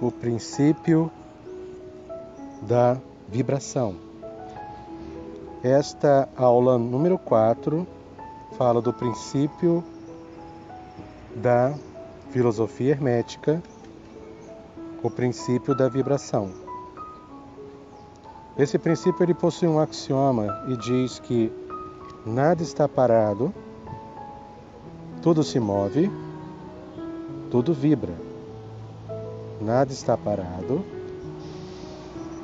o princípio da vibração. Esta aula número 4 fala do princípio da filosofia hermética, o princípio da vibração. Esse princípio ele possui um axioma e diz que nada está parado, tudo se move, tudo vibra. Nada está parado,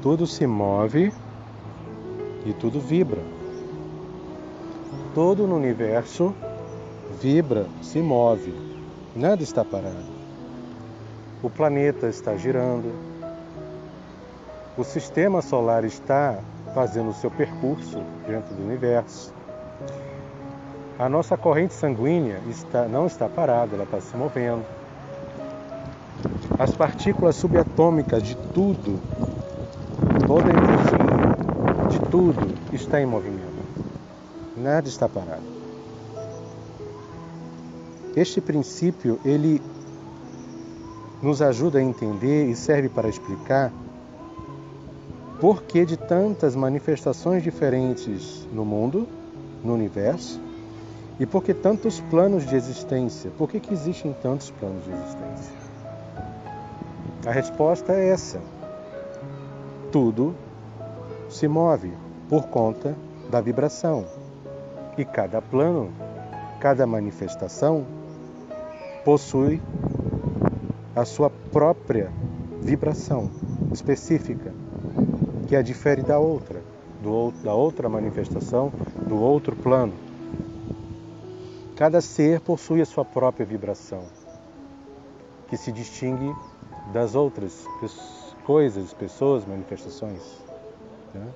tudo se move e tudo vibra. Todo no universo vibra, se move, nada está parado. O planeta está girando, o sistema solar está fazendo o seu percurso dentro do universo. A nossa corrente sanguínea está, não está parada, ela está se movendo. As partículas subatômicas de tudo, toda a energia de tudo está em movimento. Nada está parado. Este princípio, ele nos ajuda a entender e serve para explicar por que de tantas manifestações diferentes no mundo, no universo, e por que tantos planos de existência? Por que, que existem tantos planos de existência? A resposta é essa. Tudo se move por conta da vibração. E cada plano, cada manifestação possui a sua própria vibração específica, que a difere da outra, do, da outra manifestação, do outro plano. Cada ser possui a sua própria vibração, que se distingue das outras coisas, pessoas, manifestações. Né?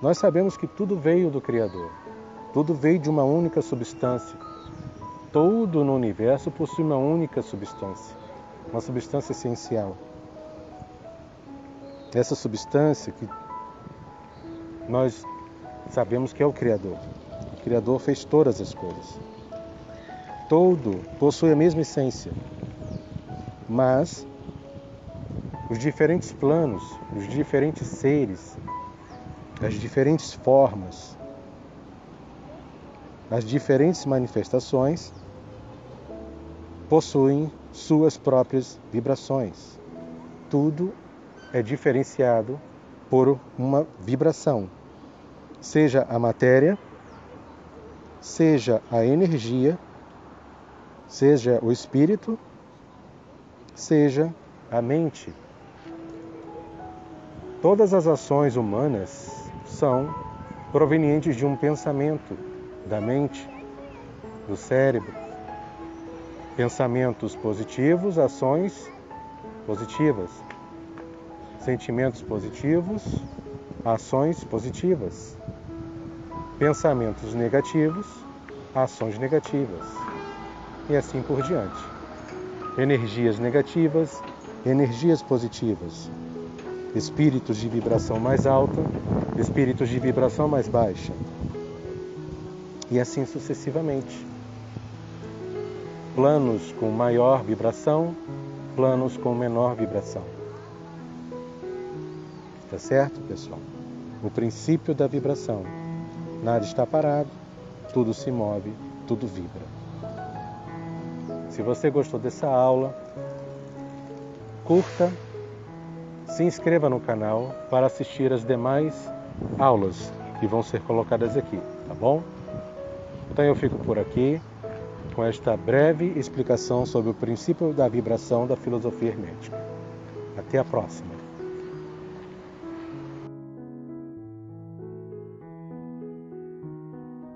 Nós sabemos que tudo veio do Criador, tudo veio de uma única substância. Tudo no universo possui uma única substância, uma substância essencial. Essa substância que nós sabemos que é o Criador. O Criador fez todas as coisas. Todo possui a mesma essência, mas os diferentes planos, os diferentes seres, as diferentes formas, as diferentes manifestações possuem suas próprias vibrações. Tudo é diferenciado por uma vibração, seja a matéria, seja a energia, seja o espírito seja a mente. Todas as ações humanas são provenientes de um pensamento da mente, do cérebro. Pensamentos positivos, ações positivas. Sentimentos positivos, ações positivas. Pensamentos negativos, ações negativas. E assim por diante energias negativas, energias positivas, espíritos de vibração mais alta, espíritos de vibração mais baixa, e assim sucessivamente. Planos com maior vibração, planos com menor vibração. Tá certo, pessoal? O princípio da vibração. Nada está parado, tudo se move, tudo vibra. Se você gostou dessa aula, curta, se inscreva no canal para assistir as demais aulas que vão ser colocadas aqui, tá bom? Então eu fico por aqui com esta breve explicação sobre o princípio da vibração da filosofia hermética. Até a próxima!